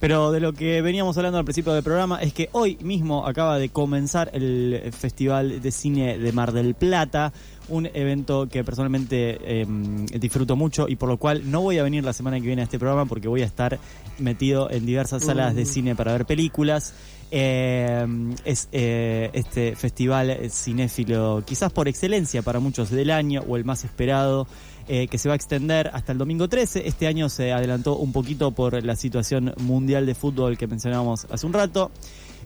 Pero de lo que veníamos hablando al principio del programa es que hoy mismo acaba de comenzar el Festival de Cine de Mar del Plata, un evento que personalmente em, disfruto mucho y por lo cual no voy a venir la semana que viene a este programa porque voy a estar metido en diversas salas de cine para ver películas. Em, es eh, este festival cinéfilo, quizás por excelencia para muchos del año o el más esperado, eh, que se va a extender hasta el domingo 13. Este año se adelantó un poquito por la situación mundial de fútbol que mencionábamos hace un rato.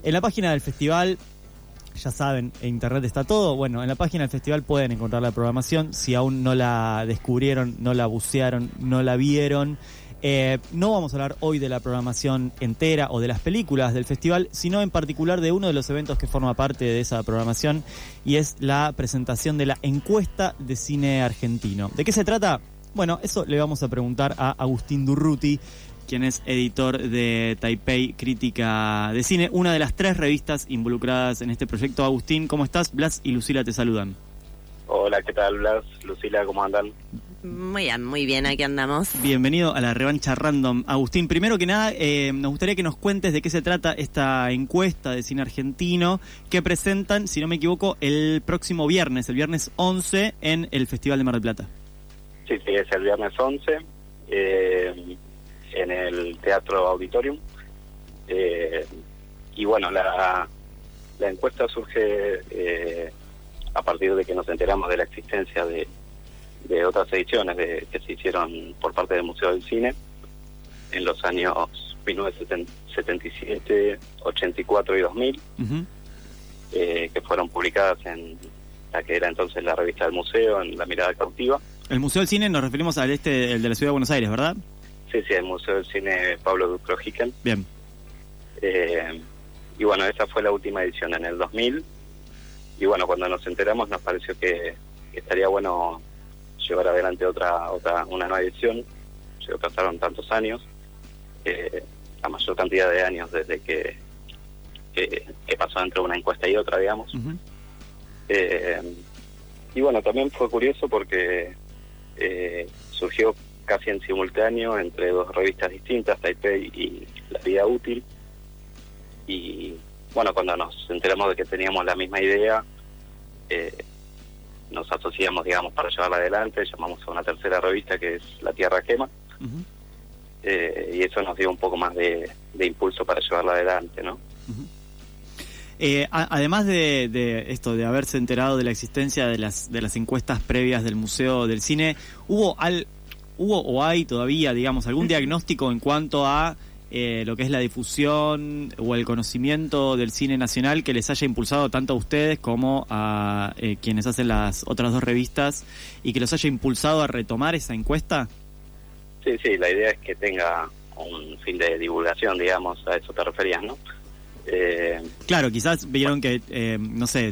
En la página del festival ya saben, en internet está todo. Bueno, en la página del festival pueden encontrar la programación. Si aún no la descubrieron, no la bucearon, no la vieron. Eh, no vamos a hablar hoy de la programación entera o de las películas del festival, sino en particular de uno de los eventos que forma parte de esa programación y es la presentación de la encuesta de cine argentino. ¿De qué se trata? Bueno, eso le vamos a preguntar a Agustín Durruti, quien es editor de Taipei Crítica de Cine, una de las tres revistas involucradas en este proyecto. Agustín, ¿cómo estás? Blas y Lucila te saludan. Hola, ¿qué tal Blas? Lucila, ¿cómo andan? Muy bien, muy bien, aquí andamos. Bienvenido a la revancha random. Agustín, primero que nada, eh, nos gustaría que nos cuentes de qué se trata esta encuesta de cine argentino que presentan, si no me equivoco, el próximo viernes, el viernes 11, en el Festival de Mar del Plata. Sí, sí, es el viernes 11. Eh, en el Teatro Auditorium. Eh, y bueno, la, la encuesta surge eh, a partir de que nos enteramos de la existencia de, de otras ediciones de, que se hicieron por parte del Museo del Cine en los años 1977, 84 y 2000, eh, que fueron publicadas en la que era entonces la revista del museo, en La Mirada Cautiva. El Museo del Cine nos referimos al este, el de la Ciudad de Buenos Aires, ¿verdad? Sí, sí, el Museo del Cine Pablo Ducro Bien. Eh, y bueno, esa fue la última edición en el 2000. Y bueno, cuando nos enteramos nos pareció que, estaría bueno llevar adelante otra, otra una nueva edición. Se pasaron tantos años, eh, la mayor cantidad de años desde que, que, pasó entre una encuesta y otra, digamos. Eh, y bueno, también fue curioso porque surgió casi en simultáneo entre dos revistas distintas, Taipei y La Vida Útil. Y bueno, cuando nos enteramos de que teníamos la misma idea, eh, nos asociamos, digamos, para llevarla adelante, llamamos a una tercera revista que es La Tierra Quema. Eh, y eso nos dio un poco más de, impulso para llevarla adelante, ¿no? Eh, además de, de, esto, de haberse enterado de la existencia de las, de las encuestas previas del Museo del Cine, ¿hubo al, ¿Hubo o hay todavía, digamos, algún diagnóstico en cuanto a eh, lo que es la difusión o el conocimiento del cine nacional que les haya impulsado tanto a ustedes como a eh, quienes hacen las otras dos revistas y que los haya impulsado a retomar esa encuesta? Sí, sí, la idea es que tenga un fin de divulgación, digamos, a eso te referías, ¿no? Eh, claro, quizás vieron que, eh, no sé,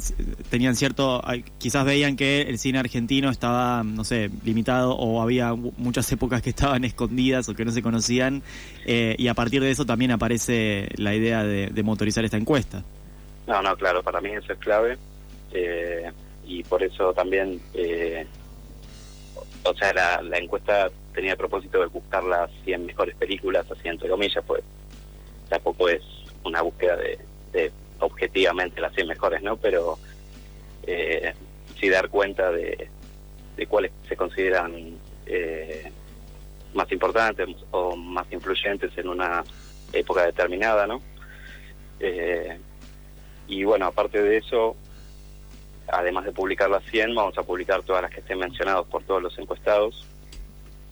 tenían cierto, quizás veían que el cine argentino estaba, no sé, limitado o había muchas épocas que estaban escondidas o que no se conocían eh, y a partir de eso también aparece la idea de, motorizar esta encuesta. No, no, claro, para mí eso es clave y por eso también, o sea, la, la encuesta tenía el propósito de buscar las 100 mejores películas, así entre comillas, pues tampoco es una búsqueda de, objetivamente las 100 mejores, ¿no? Pero eh, sí dar cuenta de, de cuáles se consideran eh, más importantes o más influyentes en una época determinada, ¿no? Eh, y bueno, aparte de eso, además de publicar las 100, vamos a publicar todas las que estén mencionadas por todos los encuestados.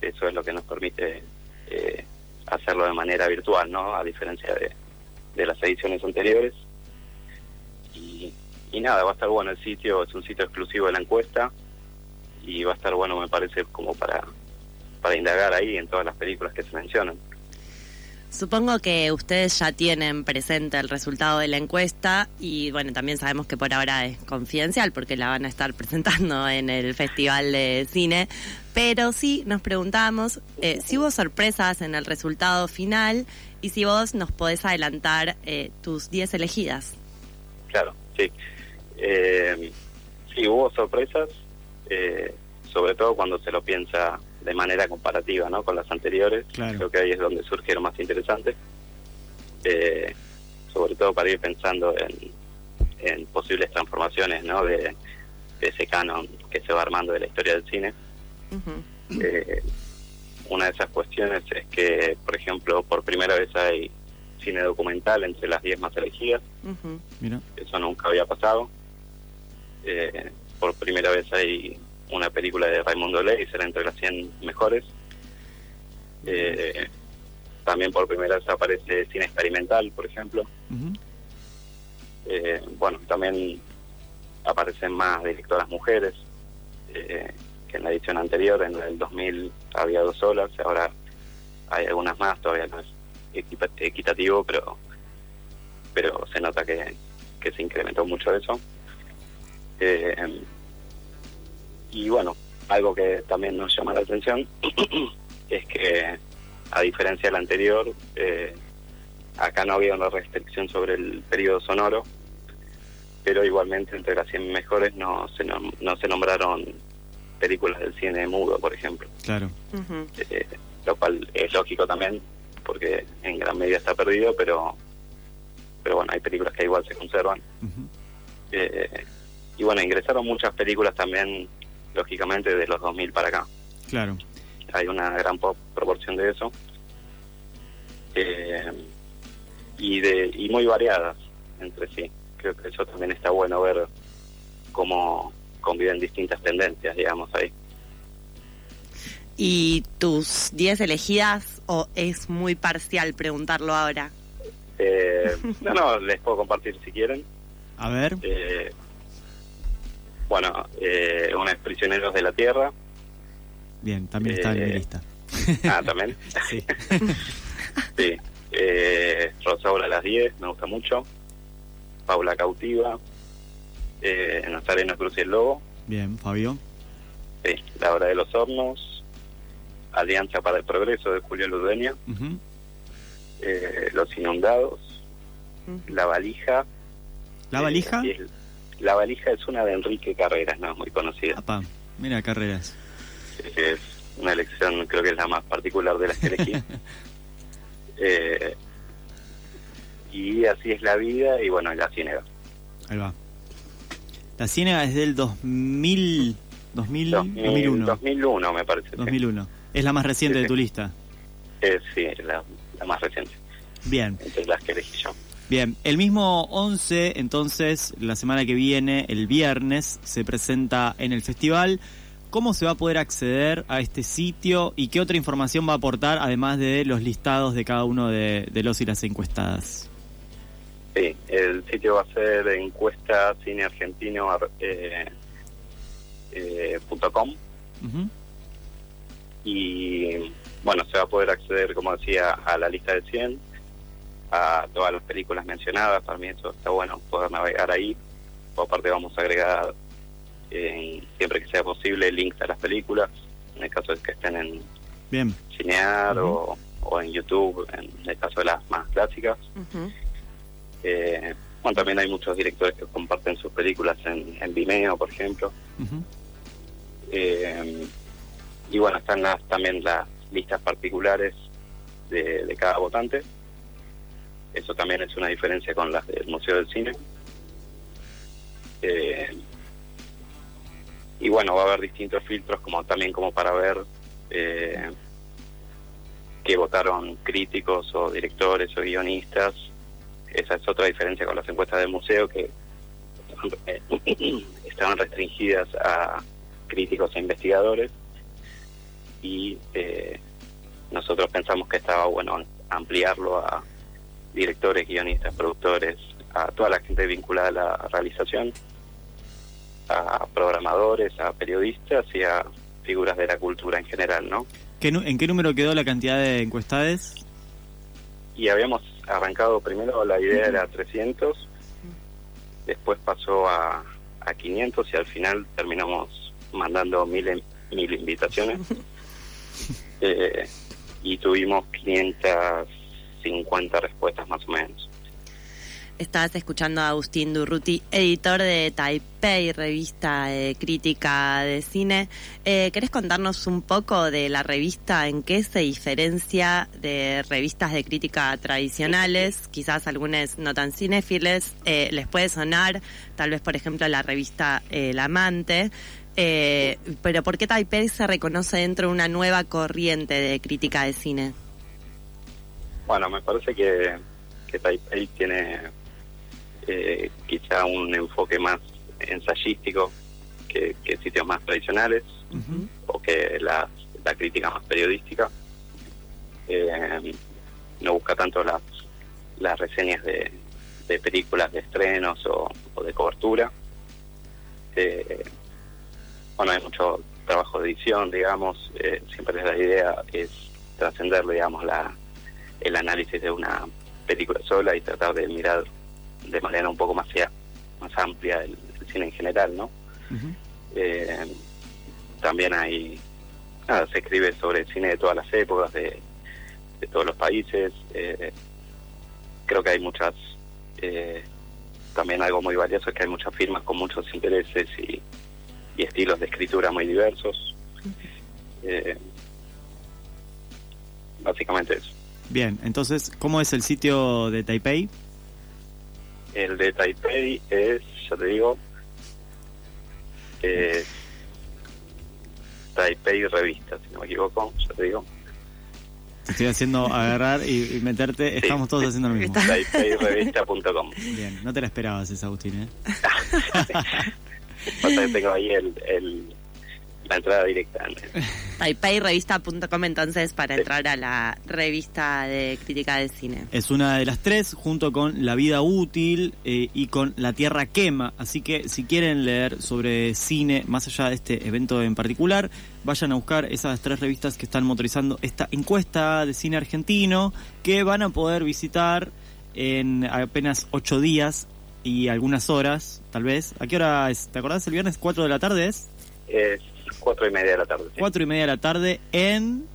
Eso es lo que nos permite eh, hacerlo de manera virtual, ¿no? A diferencia de, de las ediciones anteriores. Y, nada, va a estar bueno el sitio, es un sitio exclusivo de la encuesta y va a estar bueno, me parece, como para, para indagar ahí en todas las películas que se mencionan. Supongo que ustedes ya tienen presente el resultado de la encuesta y bueno, también sabemos que por ahora es confidencial porque la van a estar presentando en el Festival de Cine, pero sí nos preguntamos eh, si hubo sorpresas en el resultado final y si vos nos podés adelantar eh, tus 10 elegidas. Claro, sí. Eh, sí, hubo sorpresas, eh, sobre todo cuando se lo piensa de manera comparativa ¿no? con las anteriores. Creo que ahí es donde surge lo más interesante. eh, sobre todo para ir pensando en, en posibles transformaciones ¿no? de, de ese canon que se va armando de la historia del cine. Eh, una de esas cuestiones es que, por ejemplo, por primera vez hay cine documental entre las 10 más elegidas. Mira. Eso nunca había pasado. Eh, por primera vez hay una película de Raimundo Leiser entre las 100 mejores. Eh, también por primera vez aparece cine experimental, por ejemplo. Eh, bueno, también aparecen más directoras mujeres eh, que en la edición anterior, en el 2000 había dos solas, ahora hay algunas más, todavía no es equitativo, pero pero se nota que, que se incrementó mucho eso. Eh, y bueno, algo que también nos llama la atención es que, a diferencia del anterior, eh, acá no había una restricción sobre el periodo sonoro, pero igualmente entre las 100 mejores no se, nom- no se nombraron películas del cine mudo, por ejemplo, Claro. Eh, lo cual es lógico también, porque en gran medida está perdido, pero pero bueno, hay películas que igual se conservan. Eh, y bueno, ingresaron muchas películas también, lógicamente, de los 2000 para acá. Claro. Hay una gran po- proporción de eso. Eh, y, de, y muy variadas entre sí. Creo que eso también está bueno ver cómo conviven distintas tendencias, digamos, ahí. ¿Y tus 10 elegidas o es muy parcial preguntarlo ahora? Eh, no, no, les puedo compartir si quieren. A ver. Eh, bueno, eh, una es Prisioneros de la Tierra. Bien, también está en mi eh, lista. Ah, también. Sí. Sí. Eh, Rosaura a las 10, me gusta mucho. Paula Cautiva. Eh, Nazareno Cruz y el Lobo. Bien, Fabio. Sí. La Hora de los Hornos. Alianza para el Progreso de Julio Ludueña. Ujú. Eh, los Inundados. La Valija. ¿La Eh, valija? y el- la Valija es una de Enrique Carreras, no es muy conocida. Apa, mira, carreras. es una elección, creo que es la más particular de las que elegí. Eh, y así es la vida, y bueno, la ciénaga. Ahí va. La Ciénaga es del 2000, 2000 2000, 2001. 2001 me parece. sí. 2001. Es la más reciente Sí, de sí. tu lista. Eh, sí, la, la más reciente, Bien, entre las que elegí yo. Bien. El mismo 11, entonces, la semana que viene, el viernes, se presenta en el festival. ¿Cómo se va a poder acceder a este sitio y qué otra información va a aportar, además de los listados de cada uno de, de los y las encuestadas? Sí, el sitio va a ser encuesta cineargentino eh, eh, punto com Ujú. y bueno, se va a poder acceder, como decía, a la lista de 100, a todas las películas mencionadas, para mí eso está bueno poder navegar ahí, o aparte vamos a agregar, eh, siempre que sea posible, links a las películas, en el caso de que estén en Bien, Cinear o, o en YouTube, en el caso de las más clásicas. Eh, bueno, también hay muchos directores que comparten sus películas en, en Vimeo, por ejemplo. Eh, y bueno, están las, también las listas particulares de, de cada votante. Eso también es una diferencia con las del Museo del Cine. Eh, y bueno, va a haber distintos filtros como también como para ver eh, que votaron críticos o directores o guionistas. Esa es otra diferencia con las encuestas del museo que eh, estaban restringidas a críticos e investigadores y eh, nosotros pensamos que estaba bueno ampliarlo a directores, guionistas, productores, a toda la gente vinculada a la realización, a programadores, a periodistas y a figuras de la cultura en general, ¿no? ¿Qué ¿En qué número quedó la cantidad de encuestades? Y habíamos arrancado primero, la idea era 300, después pasó a, a 500 y al final terminamos mandando mil, mil invitaciones. Eh, y tuvimos 550 respuestas más o menos. Estás escuchando a Agustín Durruti, editor de Taipei, revista de crítica de cine. Eh, ¿Querés contarnos un poco de la revista? ¿En qué se diferencia de revistas de crítica tradicionales? Quizás algunas no tan cinéfiles eh, les puede sonar, tal vez por ejemplo la revista El Amante. Eh, pero ¿por qué Taipei se reconoce dentro de una nueva corriente de crítica de cine? Bueno, me parece que, que Taipei tiene eh, quizá un enfoque más ensayístico que, sitios más tradicionales o que la, crítica más periodística. Eh, no busca tanto las, las reseñas de, películas de estrenos o, de cobertura. Eh, bueno, hay mucho trabajo de edición, digamos, eh, siempre la idea es trascender, digamos, la, el análisis de una película sola y tratar de mirar de manera un poco más, más amplia el, cine en general, ¿no? Eh, también hay, nada, se escribe sobre el cine de todas las épocas, de, todos los países. Eh, creo que hay muchas, eh, también algo muy valioso es que hay muchas firmas con muchos intereses y, y estilos de escritura muy diversos. básicamente eso. Bien, entonces, ¿cómo es el sitio de Taipei? El de Taipei es, ya te digo, eh, Taipei Revista, si no me equivoco, ya te digo. Te estoy haciendo agarrar y, meterte, estamos todos haciendo lo mismo. TaipeiRevista.com. Bien, no te la esperabas esa, Agustín, ¿eh? tengo ahí el, el la entrada directa. TaipeiRevista.com entonces para entrar a la revista de crítica de cine. Es una de las tres junto con La vida útil eh, y con La tierra quema. Así que si quieren leer sobre cine más allá de este evento en particular, vayan a buscar esas tres revistas que están motorizando esta encuesta de cine argentino que van a poder visitar en apenas ocho días y algunas horas, tal vez. ¿A qué hora es? ¿Te acordás? El viernes 4 de la tarde es. Es cuatro y media de la tarde. Cuatro y media de la tarde en...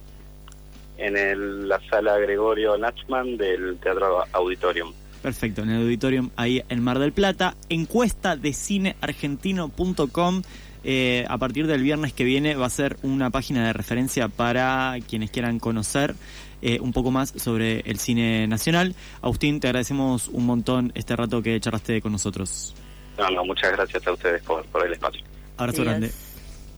En la sala Gregorio Nachman del Teatro Auditorium. Perfecto, en el auditorium ahí en Mar del Plata. Encuesta de cineargentino.com. Eh, a partir del viernes que viene va a ser una página de referencia para quienes quieran conocer eh, un poco más sobre el cine nacional. Agustín, te agradecemos un montón este rato que charlaste con nosotros. No, no, muchas gracias a ustedes por, por el espacio. Abrazo grande.